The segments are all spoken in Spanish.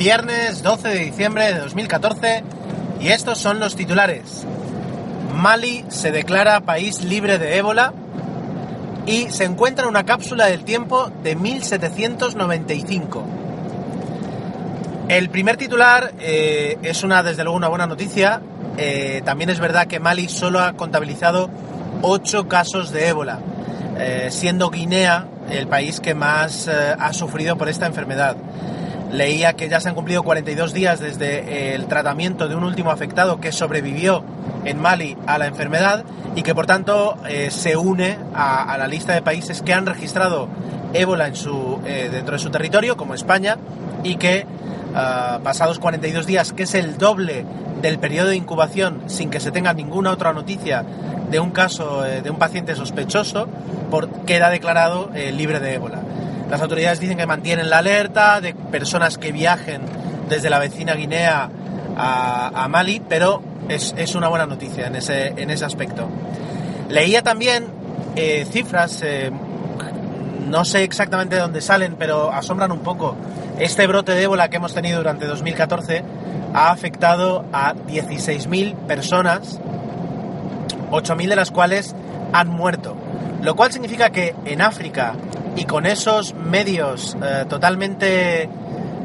Viernes 12 de diciembre de 2014 y estos son los titulares. Mali se declara país libre de ébola y se encuentra una cápsula del tiempo de 1795. El primer titular eh, es una, desde luego, una buena noticia. Eh, también es verdad que Mali solo ha contabilizado 8 casos de ébola, eh, siendo Guinea el país que más ha sufrido por esta enfermedad. Leía que ya se han cumplido 42 días desde el tratamiento de un último afectado que sobrevivió en Mali a la enfermedad y que por tanto eh, se une a, la lista de países que han registrado ébola eh, dentro de su territorio, como España, y que ah, pasados 42 días, que es el doble del periodo de incubación sin que se tenga ninguna otra noticia de un caso eh, de un paciente sospechoso, queda declarado libre de ébola. Las autoridades dicen que mantienen la alerta de personas que viajen desde la vecina Guinea a, Mali, pero es, una buena noticia en ese, en ese aspecto. Leía también eh, cifras, eh, no sé exactamente de dónde salen, pero asombran un poco. Este brote de ébola que hemos tenido durante 2014 ha afectado a 16.000 personas, 8.000 de las cuales han muerto. Lo cual significa que en África y con esos medios eh, totalmente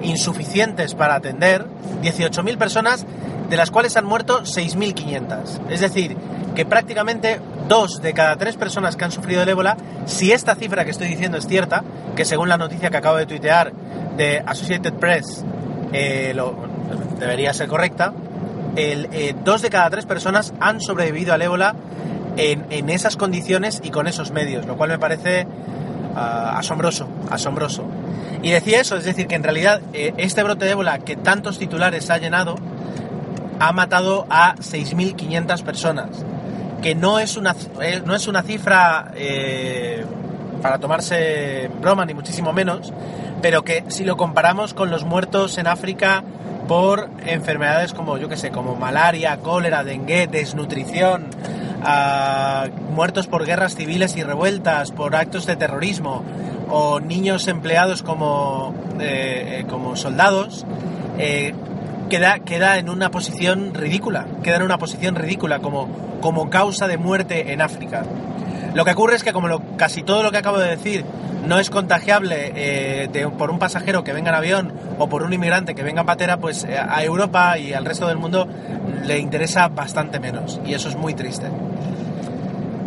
insuficientes para atender, 18.000 personas, de las cuales han muerto 6.500. Es decir, que prácticamente dos de cada tres personas que han sufrido el ébola, si esta cifra que estoy diciendo es cierta, que según la noticia que acabo de tuitear de Associated Press eh, debería ser correcta, el, eh, dos de cada tres personas han sobrevivido al ébola en, en, esas condiciones y con esos medios, lo cual me parece Ah, asombroso, asombroso. Y decía eso, es decir, que en realidad eh, este brote de ébola que tantos titulares ha llenado ha matado a 6.500 personas, que no es una, eh, no es una cifra eh, para tomarse broma, ni muchísimo menos, pero que si lo comparamos con los muertos en África por enfermedades como, yo que sé, como malaria, cólera, dengue, desnutrición, a muertos por guerras civiles y revueltas, por actos de terrorismo, o niños empleados como, eh, eh, como soldados, eh, queda, queda en una posición ridícula, queda en una posición ridícula como, como causa de muerte en África. Lo que ocurre es que como casi todo lo que acabo de decir no es contagiable por un pasajero que venga en avión o por un inmigrante que venga en patera, pues a Europa y al resto del mundo le interesa bastante menos y eso es muy triste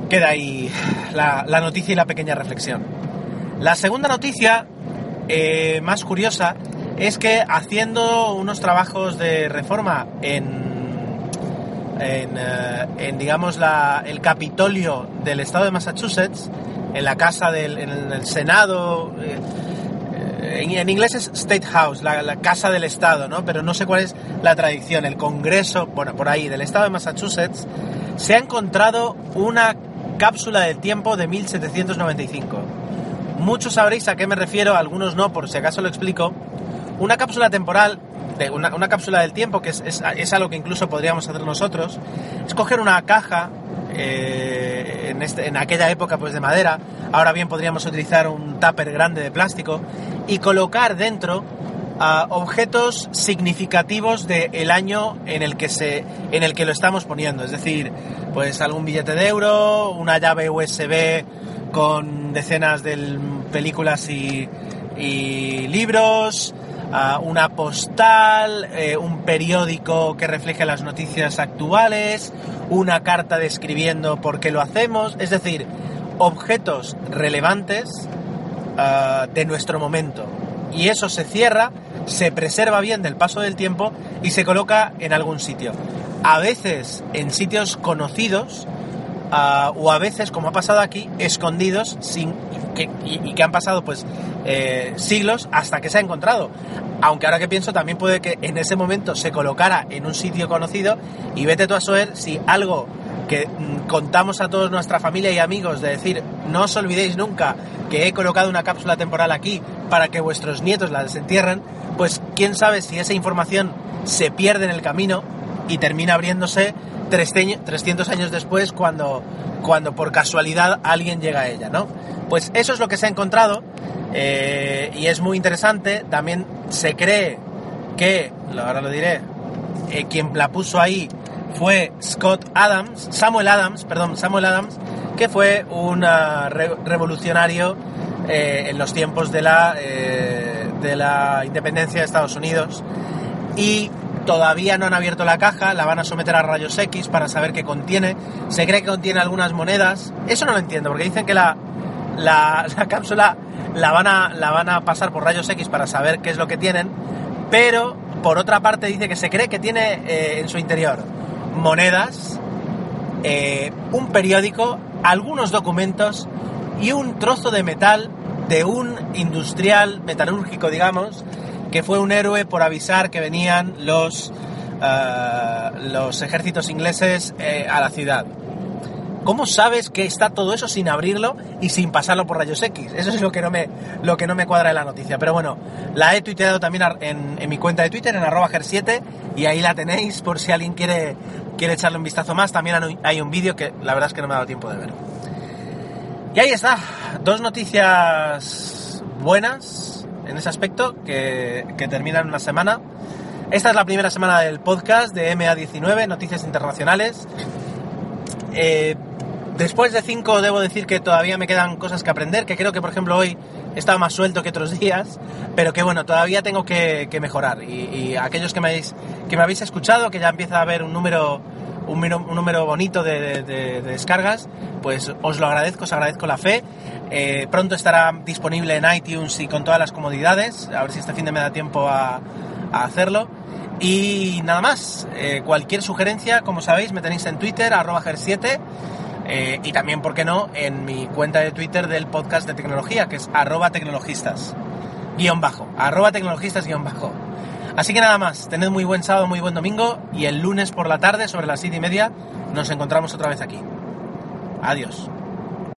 queda ahí la, noticia y la pequeña reflexión. La segunda noticia, eh, más curiosa, es que haciendo unos trabajos de reforma en, en, eh, digamos, el Capitolio del estado de Massachusetts, en la casa del en el Senado, eh, en, inglés es State House, la, casa del estado, ¿no? Pero no sé cuál es la tradición, el Congreso, bueno, por ahí, del estado de Massachusetts, se ha encontrado una cápsula del tiempo de 1795. Muchos sabréis a qué me refiero, algunos no, por si acaso lo explico. Una cápsula temporal, de una, cápsula del tiempo, que es, es, algo que incluso podríamos hacer nosotros, es coger una caja eh, en, este, en, aquella época pues de madera, ahora bien podríamos utilizar un tupper grande de plástico y colocar dentro objetos significativos del año en el que se en el que lo estamos poniendo. Es decir pues algún billete de euro una llave USB con decenas de películas y, libros una postal, eh, un periódico que refleje las noticias actuales, una carta describiendo por qué lo hacemos, es decir, objetos relevantes de nuestro momento. Y eso se cierra se preserva bien del paso del tiempo y se coloca en algún sitio. A veces en sitios conocidos ah, o a veces, como ha pasado aquí, escondidos sin, y, que han pasado pues eh, siglos hasta que se ha encontrado. Aunque ahora que pienso también puede que en ese momento se colocara en un sitio conocido y vete tú a saber si algo que mm, contamos a toda nuestra familia y amigos de decir no os olvidéis nunca que he colocado una cápsula temporal aquí para que vuestros nietos la desentierren, pues quién sabe si esa información se pierde en el camino y termina abriéndose 300 años después cuando, cuando por casualidad alguien llega a ella, ¿no? Pues eso es lo que se ha encontrado eh, y es muy interesante. También se cree que, ahora lo diré, eh, quien la puso ahí fue Scott Adams, Samuel Adams, perdón, Samuel Adams, que fue un ah, revolucionario eh, en los tiempos de la, de la independencia de Estados Unidos y todavía no han abierto la caja, la van a someter a rayos X para saber qué contiene. Se cree que contiene algunas monedas. Eso no lo entiendo, porque dicen que la, la, cápsula la van, a, la van a pasar por rayos X para saber qué es lo que tienen, pero por otra parte dice que se cree que tiene eh, en su interior monedas, un periódico, algunos documentos y un trozo de metal de un industrial metalúrgico, digamos, que fue un héroe por avisar que venían los, eh, los ejércitos ingleses eh, a la ciudad. ¿Cómo sabes que está todo eso sin abrirlo y sin pasarlo por rayos X? Eso es lo que no me, lo que no me cuadra de la noticia. Pero bueno, la he tuiteado también en, en mi cuenta de Twitter, en arroba ger7, y ahí la tenéis por si alguien quiere, quiere echarle un vistazo más. También hay un vídeo que la verdad es que no me ha dado tiempo de ver. Y ahí está, dos noticias buenas en ese aspecto que, terminan una semana. Esta es la primera semana del podcast de MA19, Noticias Internacionales. Eh, después de cinco debo decir que todavía me quedan cosas que aprender, que creo que por ejemplo hoy he estado más suelto que otros días, pero que bueno, todavía tengo que, mejorar. Y, aquellos que me, habéis, que me habéis escuchado, que ya empieza a haber un número un, número bonito de, descargas, pues os lo agradezco, os agradezco la fe. Eh, pronto estará disponible en iTunes y con todas las comodidades, a ver si este fin de me da tiempo a, hacerlo. Y nada más, eh, cualquier sugerencia, como sabéis, me tenéis en Twitter, arroba ger7, eh, y también, ¿por qué no?, en mi cuenta de Twitter del podcast de tecnología, que es arroba tecnologistas, guion bajo, arroba tecnologistas guion bajo. Así que nada más, tened muy buen sábado, muy buen domingo y el lunes por la tarde, sobre las siete y media, nos encontramos otra vez aquí. Adiós.